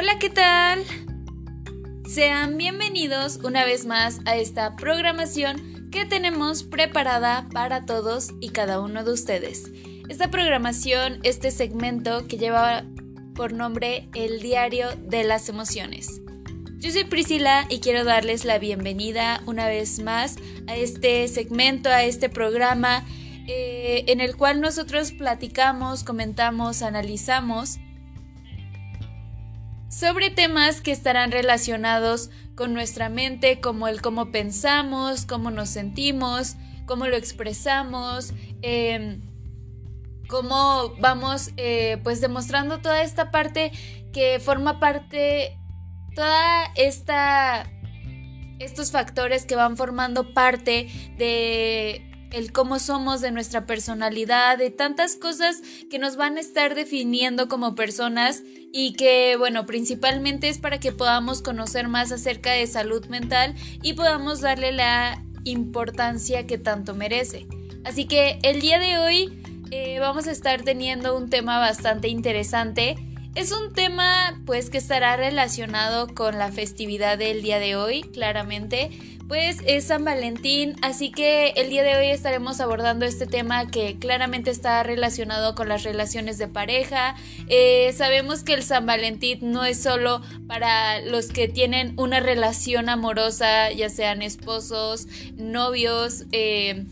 Hola, ¿qué tal? Sean bienvenidos una vez más a esta programación que tenemos preparada para todos y cada uno de ustedes. Esta programación, este segmento que lleva por nombre El Diario de las Emociones. Yo soy Priscila y quiero darles la bienvenida una vez más a este segmento, a este programa eh, en el cual nosotros platicamos, comentamos, analizamos sobre temas que estarán relacionados con nuestra mente, como el cómo pensamos, cómo nos sentimos, cómo lo expresamos, em, cómo vamos eh, pues demostrando toda esta parte que forma parte, toda esta, estos factores que van formando parte de el cómo somos, de nuestra personalidad, de tantas cosas que nos van a estar definiendo como personas y que, bueno, principalmente es para que podamos conocer más acerca de salud mental y podamos darle la importancia que tanto merece. Así que el día de hoy eh, vamos a estar teniendo un tema bastante interesante. Es un tema pues que estará relacionado con la festividad del día de hoy, claramente, pues es San Valentín, así que el día de hoy estaremos abordando este tema que claramente está relacionado con las relaciones de pareja. Eh, sabemos que el San Valentín no es solo para los que tienen una relación amorosa, ya sean esposos, novios, eh,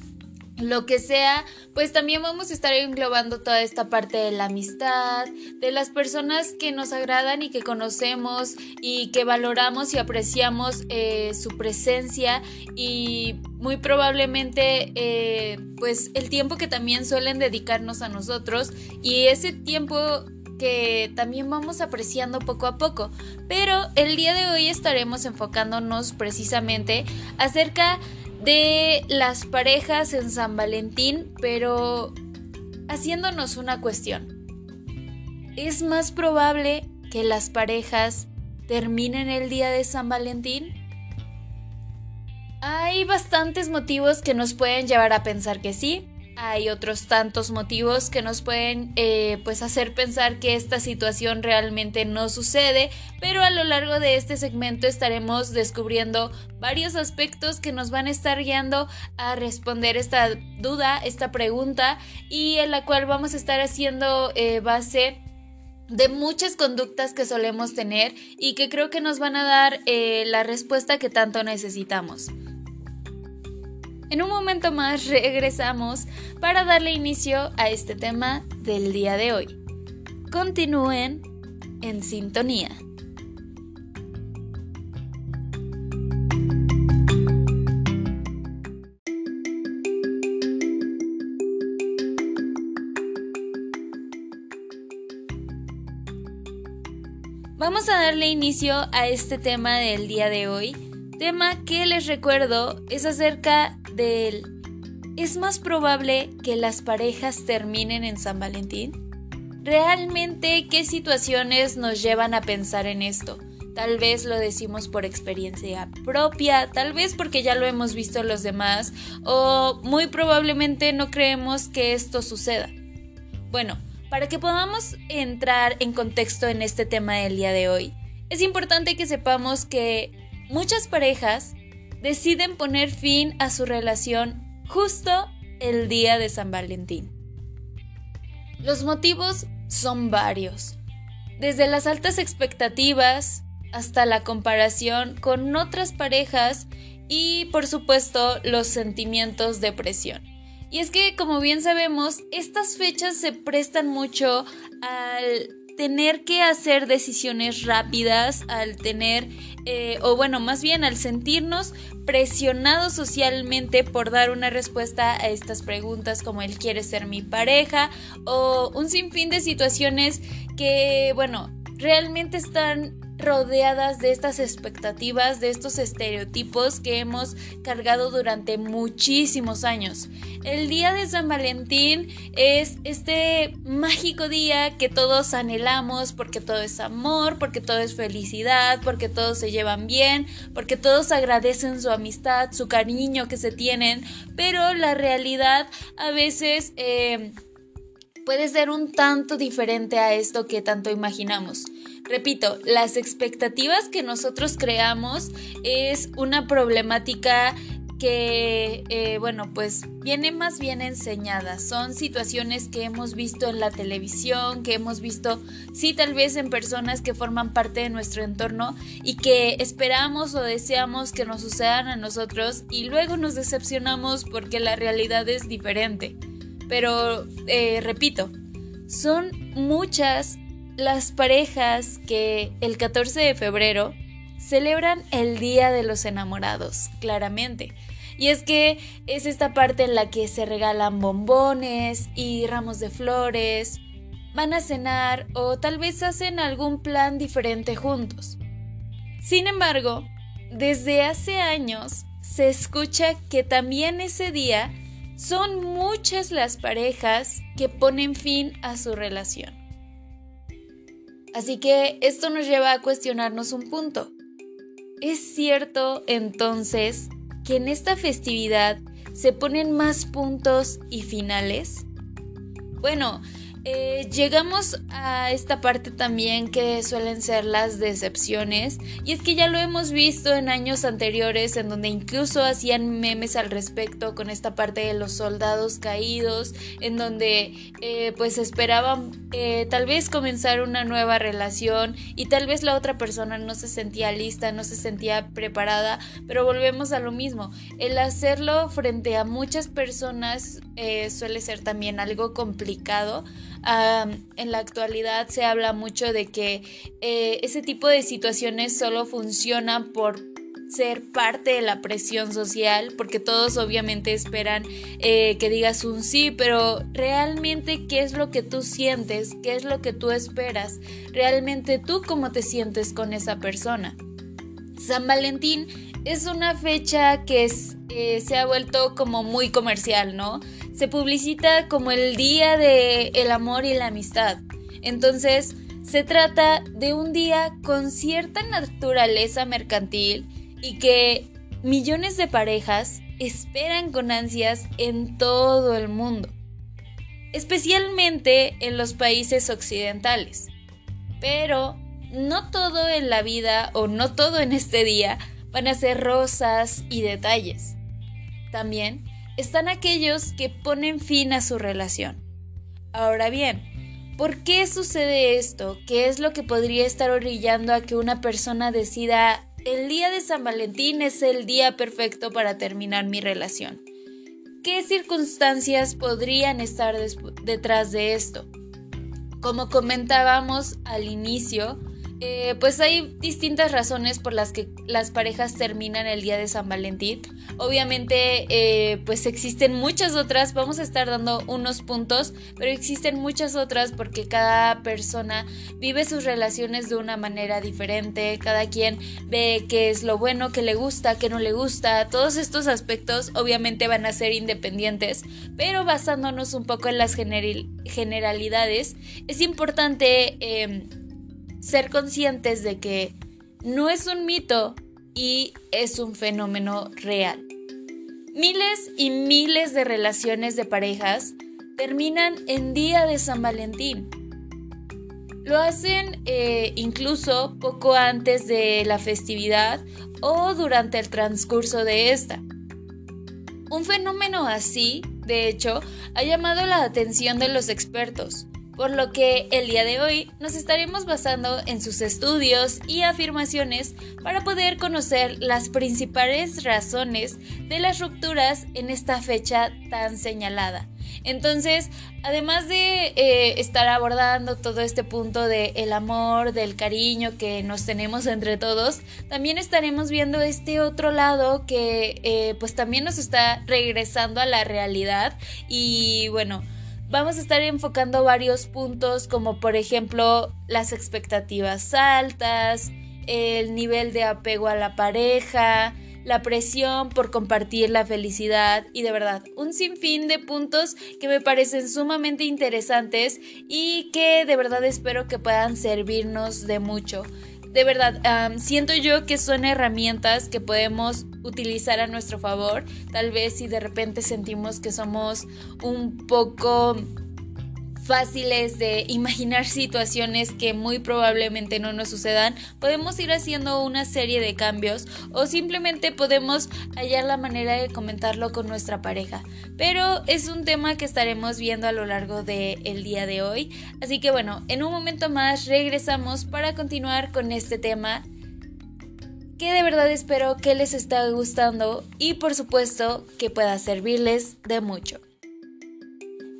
lo que sea, pues también vamos a estar englobando toda esta parte de la amistad, de las personas que nos agradan y que conocemos y que valoramos y apreciamos eh, su presencia y muy probablemente eh, pues el tiempo que también suelen dedicarnos a nosotros y ese tiempo que también vamos apreciando poco a poco. Pero el día de hoy estaremos enfocándonos precisamente acerca de las parejas en San Valentín, pero haciéndonos una cuestión. ¿Es más probable que las parejas terminen el día de San Valentín? Hay bastantes motivos que nos pueden llevar a pensar que sí, hay otros tantos motivos que nos pueden eh, pues hacer pensar que esta situación realmente no sucede, pero a lo largo de este segmento estaremos descubriendo varios aspectos que nos van a estar guiando a responder esta duda, esta pregunta y en la cual vamos a estar haciendo eh, base de muchas conductas que solemos tener y que creo que nos van a dar eh, la respuesta que tanto necesitamos. En un momento más regresamos para darle inicio a este tema del día de hoy. Continúen en sintonía. Vamos a darle inicio a este tema del día de hoy, tema que les recuerdo es acerca ¿Es más probable que las parejas terminen en San Valentín? ¿Realmente qué situaciones nos llevan a pensar en esto? Tal vez lo decimos por experiencia propia, tal vez porque ya lo hemos visto los demás, o muy probablemente no creemos que esto suceda. Bueno, para que podamos entrar en contexto en este tema del día de hoy, es importante que sepamos que muchas parejas deciden poner fin a su relación justo el día de San Valentín. Los motivos son varios, desde las altas expectativas hasta la comparación con otras parejas y por supuesto los sentimientos de presión. Y es que como bien sabemos, estas fechas se prestan mucho al tener que hacer decisiones rápidas, al tener, eh, o bueno, más bien al sentirnos presionados socialmente por dar una respuesta a estas preguntas como él quiere ser mi pareja o un sinfín de situaciones que, bueno, realmente están rodeadas de estas expectativas, de estos estereotipos que hemos cargado durante muchísimos años. El día de San Valentín es este mágico día que todos anhelamos porque todo es amor, porque todo es felicidad, porque todos se llevan bien, porque todos agradecen su amistad, su cariño que se tienen, pero la realidad a veces... Eh, puede ser un tanto diferente a esto que tanto imaginamos. Repito, las expectativas que nosotros creamos es una problemática que, eh, bueno, pues viene más bien enseñada. Son situaciones que hemos visto en la televisión, que hemos visto, sí, tal vez en personas que forman parte de nuestro entorno y que esperamos o deseamos que nos sucedan a nosotros y luego nos decepcionamos porque la realidad es diferente. Pero, eh, repito, son muchas las parejas que el 14 de febrero celebran el Día de los Enamorados, claramente. Y es que es esta parte en la que se regalan bombones y ramos de flores, van a cenar o tal vez hacen algún plan diferente juntos. Sin embargo, desde hace años se escucha que también ese día son muchas las parejas que ponen fin a su relación. Así que esto nos lleva a cuestionarnos un punto. ¿Es cierto entonces que en esta festividad se ponen más puntos y finales? Bueno, eh, llegamos a esta parte también que suelen ser las decepciones y es que ya lo hemos visto en años anteriores en donde incluso hacían memes al respecto con esta parte de los soldados caídos en donde eh, pues esperaban eh, tal vez comenzar una nueva relación y tal vez la otra persona no se sentía lista, no se sentía preparada, pero volvemos a lo mismo, el hacerlo frente a muchas personas suele ser también algo complicado en la actualidad se habla mucho de que eh, ese tipo de situaciones solo funcionan por ser parte de la presión social, porque todos obviamente esperan eh, que digas un sí, pero realmente qué es lo que tú sientes, qué es lo que tú esperas, realmente tú cómo te sientes con esa persona. San Valentín es una fecha que eh, se ha vuelto como muy comercial, ¿no? Se publicita como el Día de el Amor y la Amistad. Entonces, se trata de un día con cierta naturaleza mercantil y que millones de parejas esperan con ansias en todo el mundo, especialmente en los países occidentales. Pero no todo en la vida o no todo en este día van a ser rosas y detalles. También están aquellos que ponen fin a su relación. Ahora bien, ¿por qué sucede esto? ¿Qué es lo que podría estar orillando a que una persona decida el día de San Valentín es el día perfecto para terminar mi relación? ¿Qué circunstancias podrían estar detrás de esto? Como comentábamos al inicio, eh, pues hay distintas razones por las que las parejas terminan el día de San Valentín. Obviamente, eh, pues existen muchas otras, vamos a estar dando unos puntos, pero existen muchas otras porque cada persona vive sus relaciones de una manera diferente, cada quien ve qué es lo bueno, qué le gusta, qué no le gusta, todos estos aspectos obviamente van a ser independientes, pero basándonos un poco en las generalidades, es importante... Em, ser conscientes de que no es un mito y es un fenómeno real. Miles y miles de relaciones de parejas terminan en día de San Valentín. Lo hacen eh, incluso poco antes de la festividad o durante el transcurso de esta. Un fenómeno así, de hecho, ha llamado la atención de los expertos, por lo que el día de hoy nos estaremos basando en sus estudios y afirmaciones para poder conocer las principales razones de las rupturas en esta fecha tan señalada. Entonces, además de eh, estar abordando todo este punto del el amor, del cariño que nos tenemos entre todos, también estaremos viendo este otro lado que eh, pues también nos está regresando a la realidad y bueno, vamos a estar enfocando varios puntos como por ejemplo las expectativas altas, el nivel de apego a la pareja, la presión por compartir la felicidad y de verdad un sinfín de puntos que me parecen sumamente interesantes y que de verdad espero que puedan servirnos de mucho de verdad, siento yo que son herramientas que podemos utilizar a nuestro favor. Tal vez si de repente sentimos que somos un poco fáciles de imaginar situaciones que muy probablemente no nos sucedan, podemos ir haciendo una serie de cambios o simplemente podemos hallar la manera de comentarlo con nuestra pareja. Pero es un tema que estaremos viendo a lo largo del día de hoy. Así que bueno, en un momento más regresamos para continuar con este tema que de verdad espero que les esté gustando y por supuesto que pueda servirles de mucho.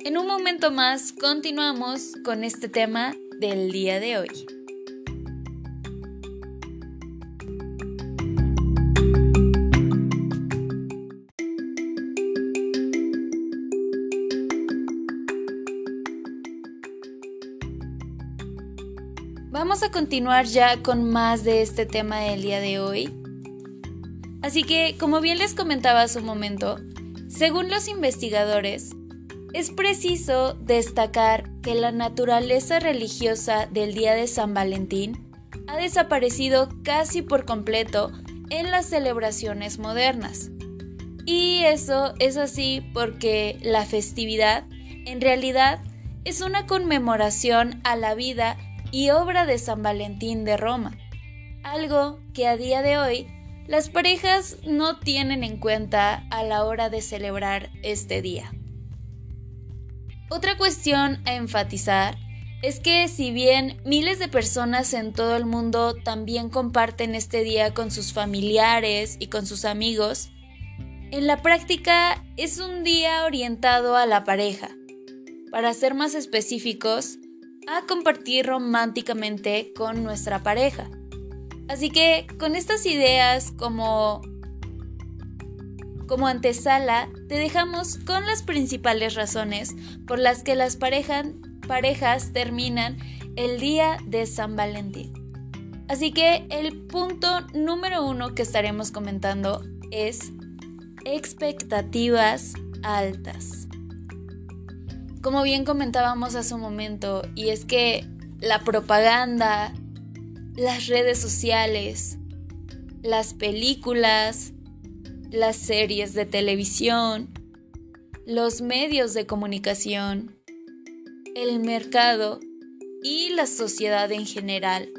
En un momento más continuamos con este tema del día de hoy. Vamos a continuar ya con más de este tema del día de hoy. Así que, como bien les comentaba hace un momento, según los investigadores, es preciso destacar que la naturaleza religiosa del Día de San Valentín ha desaparecido casi por completo en las celebraciones modernas. Y eso es así porque la festividad en realidad es una conmemoración a la vida y obra de San Valentín de Roma, algo que a día de hoy las parejas no tienen en cuenta a la hora de celebrar este día. Otra cuestión a enfatizar es que si bien miles de personas en todo el mundo también comparten este día con sus familiares y con sus amigos, en la práctica es un día orientado a la pareja. Para ser más específicos, a compartir románticamente con nuestra pareja. Así que con estas ideas como como antesala, te dejamos con las principales razones por las que las parejas terminan el día de San Valentín. Así que el punto número uno que estaremos comentando es expectativas altas. Como bien comentábamos hace un momento, y es que la propaganda, las redes sociales, las películas, las series de televisión, los medios de comunicación, el mercado y la sociedad en general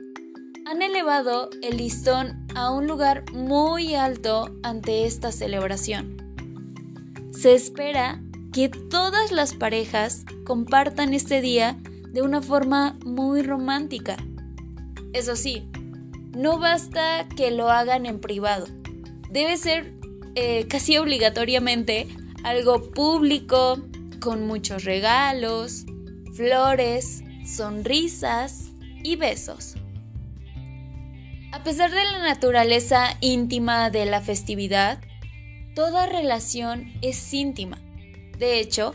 han elevado el listón a un lugar muy alto ante esta celebración. Se espera que todas las parejas compartan este día de una forma muy romántica. Eso sí, no basta que lo hagan en privado. Debe ser eh, casi obligatoriamente algo público, con muchos regalos, flores, sonrisas y besos. A pesar de la naturaleza íntima de la festividad, toda relación es íntima. De hecho,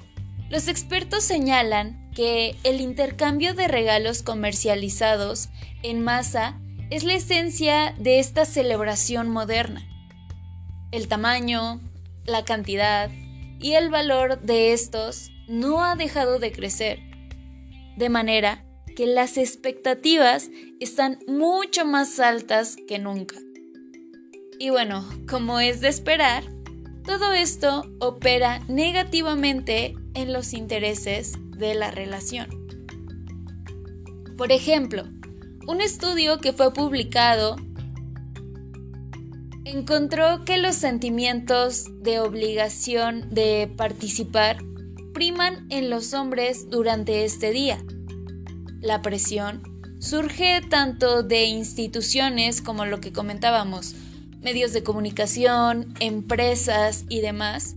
los expertos señalan que el intercambio de regalos comercializados en masa es la esencia de esta celebración moderna el tamaño, la cantidad y el valor de estos no ha dejado de crecer, de manera que las expectativas están mucho más altas que nunca. Y bueno, como es de esperar, todo esto opera negativamente en los intereses de la relación. Por ejemplo, un estudio que fue publicado encontró que los sentimientos de obligación de participar priman en los hombres durante este día. La presión surge tanto de instituciones como lo que comentábamos, medios de comunicación, empresas y demás,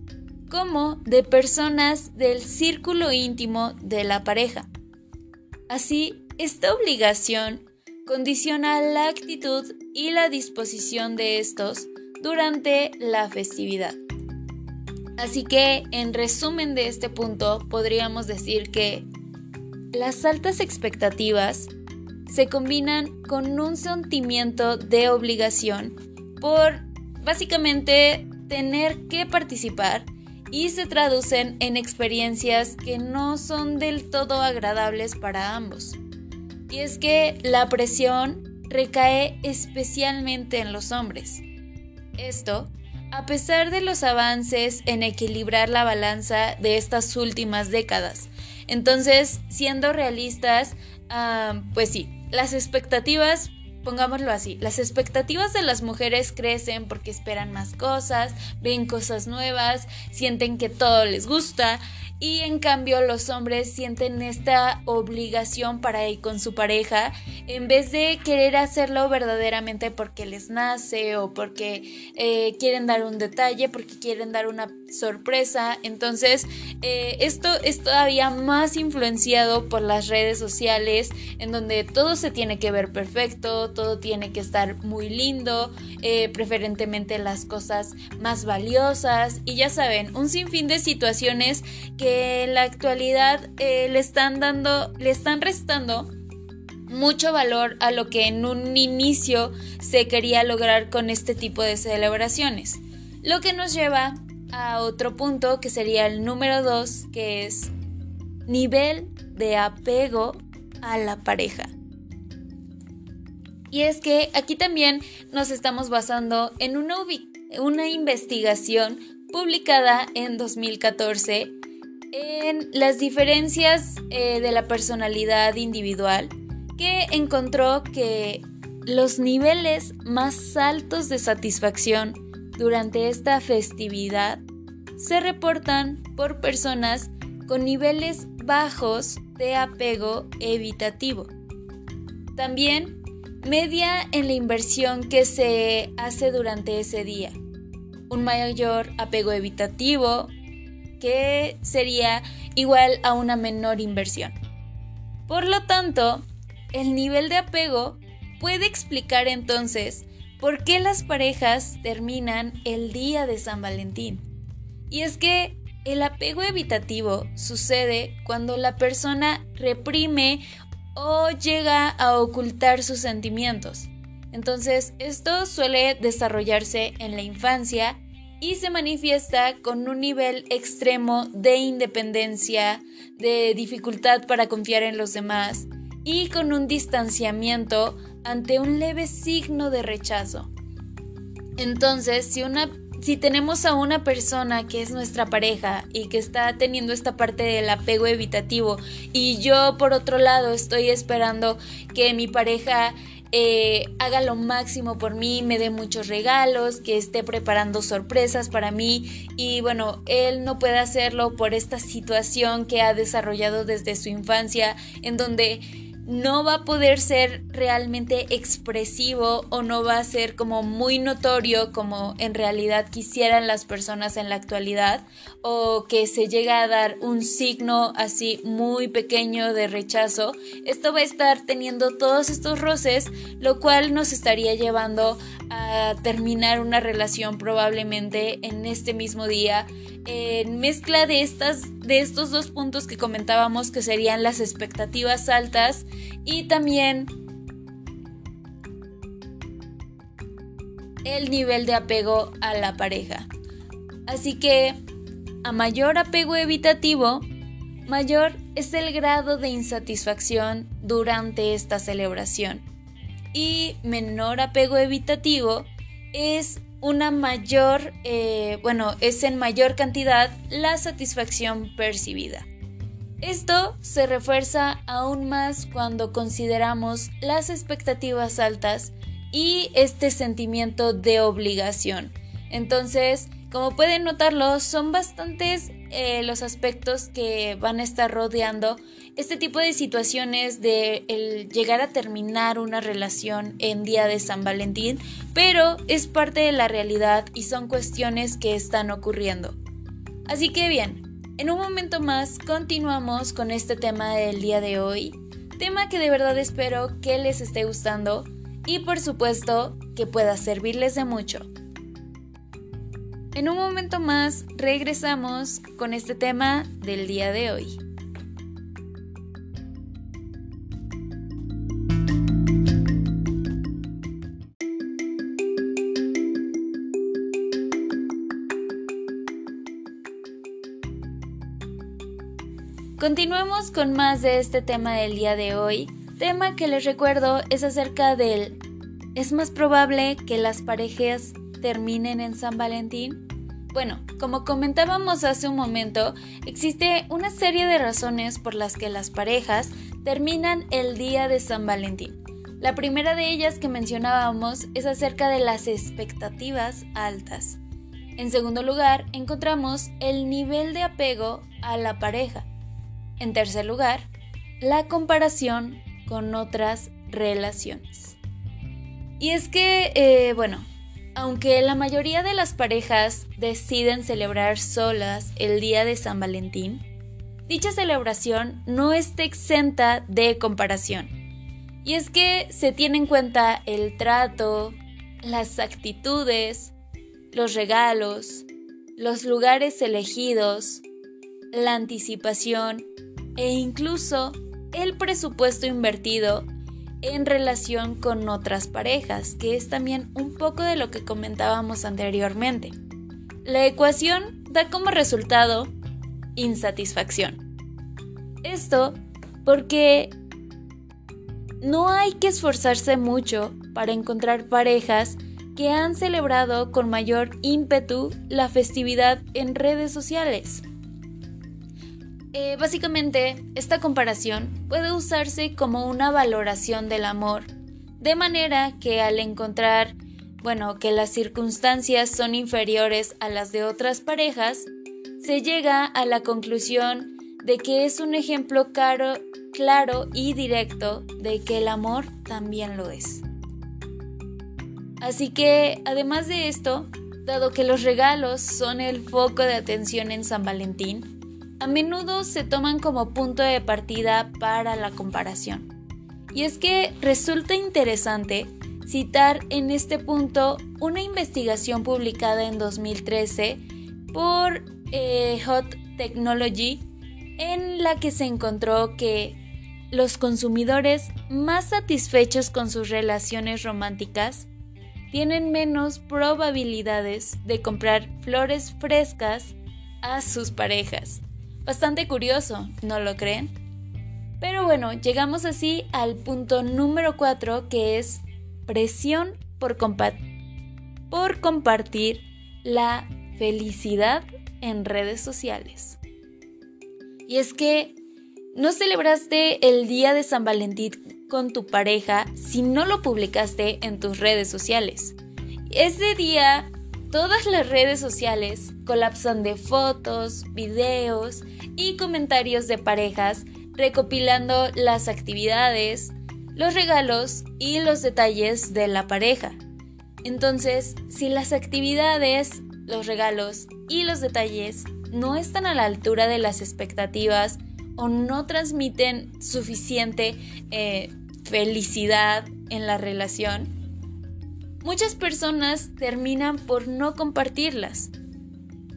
como de personas del círculo íntimo de la pareja. Así, esta obligación condiciona la actitud y la disposición de estos durante la festividad. Así que, en resumen de este punto, podríamos decir que las altas expectativas se combinan con un sentimiento de obligación por básicamente tener que participar y se traducen en experiencias que no son del todo agradables para ambos. Y es que la presión recae especialmente en los hombres. Esto a pesar de los avances en equilibrar la balanza de estas últimas décadas. Entonces, siendo realistas, ah, pues sí, las expectativas pongámoslo así, las expectativas de las mujeres crecen porque esperan más cosas, ven cosas nuevas, sienten que todo les gusta y en cambio los hombres sienten esta obligación para ir con su pareja en vez de querer hacerlo verdaderamente porque les nace o porque eh, quieren dar un detalle, porque quieren dar una sorpresa. Entonces eh, esto es todavía más influenciado por las redes sociales en donde todo se tiene que ver perfecto, todo tiene que estar muy lindo, eh, preferentemente las cosas más valiosas y ya saben, un sinfín de situaciones que en la actualidad eh, le están dando, le están restando mucho valor a lo que en un inicio se quería lograr con este tipo de celebraciones. Lo que nos lleva a otro punto que sería el número 2, que es nivel de apego a la pareja. Y es que aquí también nos estamos basando en una, una investigación publicada en 2014 en las diferencias eh, de la personalidad individual que encontró que los niveles más altos de satisfacción durante esta festividad se reportan por personas con niveles bajos de apego evitativo. También media en la inversión que se hace durante ese día. Un mayor apego evitativo que sería igual a una menor inversión. Por lo tanto, el nivel de apego puede explicar entonces por qué las parejas terminan el día de San Valentín. Y es que el apego evitativo sucede cuando la persona reprime o llega a ocultar sus sentimientos. Entonces, esto suele desarrollarse en la infancia y se manifiesta con un nivel extremo de independencia, de dificultad para confiar en los demás y con un distanciamiento ante un leve signo de rechazo. Entonces, si una si tenemos a una persona que es nuestra pareja y que está teniendo esta parte del apego evitativo y yo por otro lado estoy esperando que mi pareja eh, haga lo máximo por mí, me dé muchos regalos, que esté preparando sorpresas para mí. Y bueno, él no puede hacerlo por esta situación que ha desarrollado desde su infancia en donde no va a poder ser realmente expresivo o no va a ser como muy notorio como en realidad quisieran las personas en la actualidad o que se llega a dar un signo así muy pequeño de rechazo, esto va a estar teniendo todos estos roces, lo cual nos estaría llevando a terminar una relación probablemente en este mismo día en mezcla de estas de estos dos puntos que comentábamos que serían las expectativas altas y también el nivel de apego a la pareja. Así que a mayor apego evitativo, mayor es el grado de insatisfacción durante esta celebración. Y menor apego evitativo es una mayor, eh, bueno, es en mayor cantidad la satisfacción percibida. Esto se refuerza aún más cuando consideramos las expectativas altas y este sentimiento de obligación. Entonces, como pueden notarlo, son bastantes eh, los aspectos que van a estar rodeando este tipo de situaciones de el llegar a terminar una relación en día de San Valentín, pero es parte de la realidad y son cuestiones que están ocurriendo. Así que bien, en un momento más continuamos con este tema del día de hoy, tema que de verdad espero que les esté gustando y por supuesto que pueda servirles de mucho. En un momento más regresamos con este tema del día de hoy. Continuemos con más de este tema del día de hoy. Tema que les recuerdo es acerca del... Es más probable que las parejas terminen en San Valentín? Bueno, como comentábamos hace un momento, existe una serie de razones por las que las parejas terminan el día de San Valentín. La primera de ellas que mencionábamos es acerca de las expectativas altas. En segundo lugar, encontramos el nivel de apego a la pareja. En tercer lugar, la comparación con otras relaciones. Y es que, eh, bueno, aunque la mayoría de las parejas deciden celebrar solas el día de San Valentín, dicha celebración no está exenta de comparación. Y es que se tiene en cuenta el trato, las actitudes, los regalos, los lugares elegidos, la anticipación e incluso el presupuesto invertido en relación con otras parejas, que es también un poco de lo que comentábamos anteriormente. La ecuación da como resultado insatisfacción. Esto porque no hay que esforzarse mucho para encontrar parejas que han celebrado con mayor ímpetu la festividad en redes sociales. Eh, básicamente, esta comparación puede usarse como una valoración del amor, de manera que al encontrar, bueno, que las circunstancias son inferiores a las de otras parejas, se llega a la conclusión de que es un ejemplo claro y directo de que el amor también lo es. Así que, además de esto, dado que los regalos son el foco de atención en San Valentín, a menudo se toman como punto de partida para la comparación. Y es que resulta interesante citar en este punto una investigación publicada en 2013 por eh, Hot Technology en la que se encontró que los consumidores más satisfechos con sus relaciones románticas tienen menos probabilidades de comprar flores frescas a sus parejas. Bastante curioso, ¿no lo creen? Pero bueno, llegamos así al punto número 4 que es presión por, por compartir la felicidad en redes sociales. Y es que no celebraste el día de San Valentín con tu pareja si no lo publicaste en tus redes sociales. Ese día todas las redes sociales colapsan de fotos, videos y comentarios de parejas recopilando las actividades, los regalos y los detalles de la pareja. Entonces, si las actividades, los regalos y los detalles no están a la altura de las expectativas o no transmiten suficiente eh, felicidad en la relación, muchas personas terminan por no compartirlas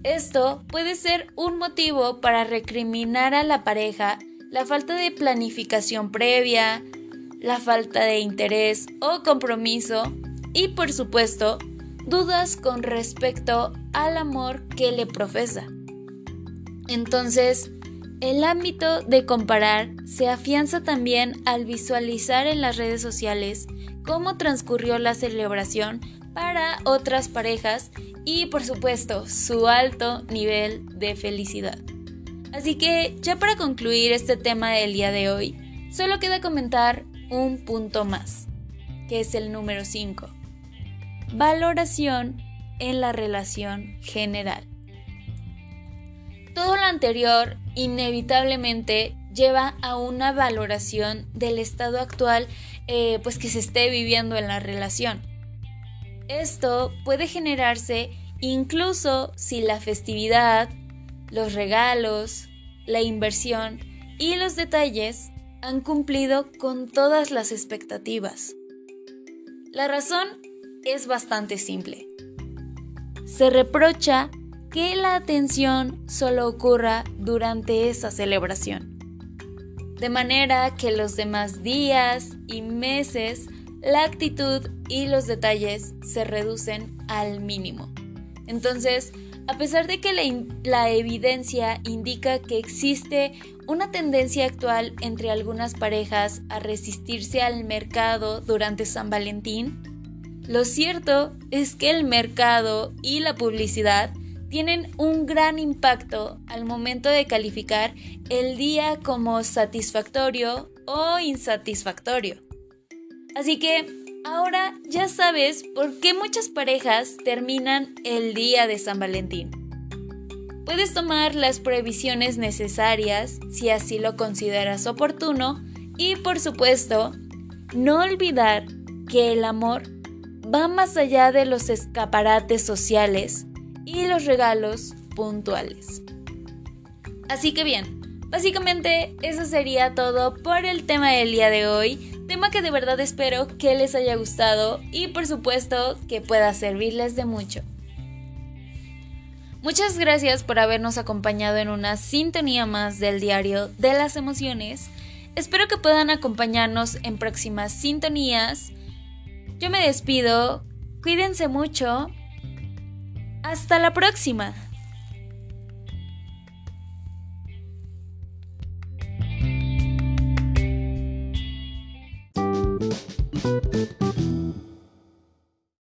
esto puede ser un motivo para recriminar a la pareja la falta de planificación previa, la falta de interés o compromiso y por supuesto dudas con respecto al amor que le profesa. Entonces, el ámbito de comparar se afianza también al visualizar en las redes sociales cómo transcurrió la celebración para otras parejas y por supuesto su alto nivel de felicidad. Así que ya para concluir este tema del día de hoy, solo queda comentar un punto más, que es el número 5. Valoración en la relación general. Todo lo anterior inevitablemente lleva a una valoración del estado actual eh, pues que se esté viviendo en la relación. Esto puede generarse incluso si la festividad, los regalos, la inversión y los detalles han cumplido con todas las expectativas. La razón es bastante simple. Se reprocha que la atención solo ocurra durante esa celebración. De manera que los demás días y meses la actitud y los detalles se reducen al mínimo. Entonces, a pesar de que la, evidencia indica que existe una tendencia actual entre algunas parejas a resistirse al mercado durante San Valentín, lo cierto es que el mercado y la publicidad tienen un gran impacto al momento de calificar el día como satisfactorio o insatisfactorio. Así que ahora ya sabes por qué muchas parejas terminan el día de San Valentín. Puedes tomar las previsiones necesarias si así lo consideras oportuno y por supuesto, no olvidar que el amor va más allá de los escaparates sociales y los regalos puntuales. Así que bien, básicamente eso sería todo por el tema del día de hoy, tema que de verdad espero que les haya gustado y por supuesto que pueda servirles de mucho. Muchas gracias por habernos acompañado en una sintonía más del diario de las emociones. Espero que puedan acompañarnos en próximas sintonías. Yo me despido, cuídense mucho hasta la próxima.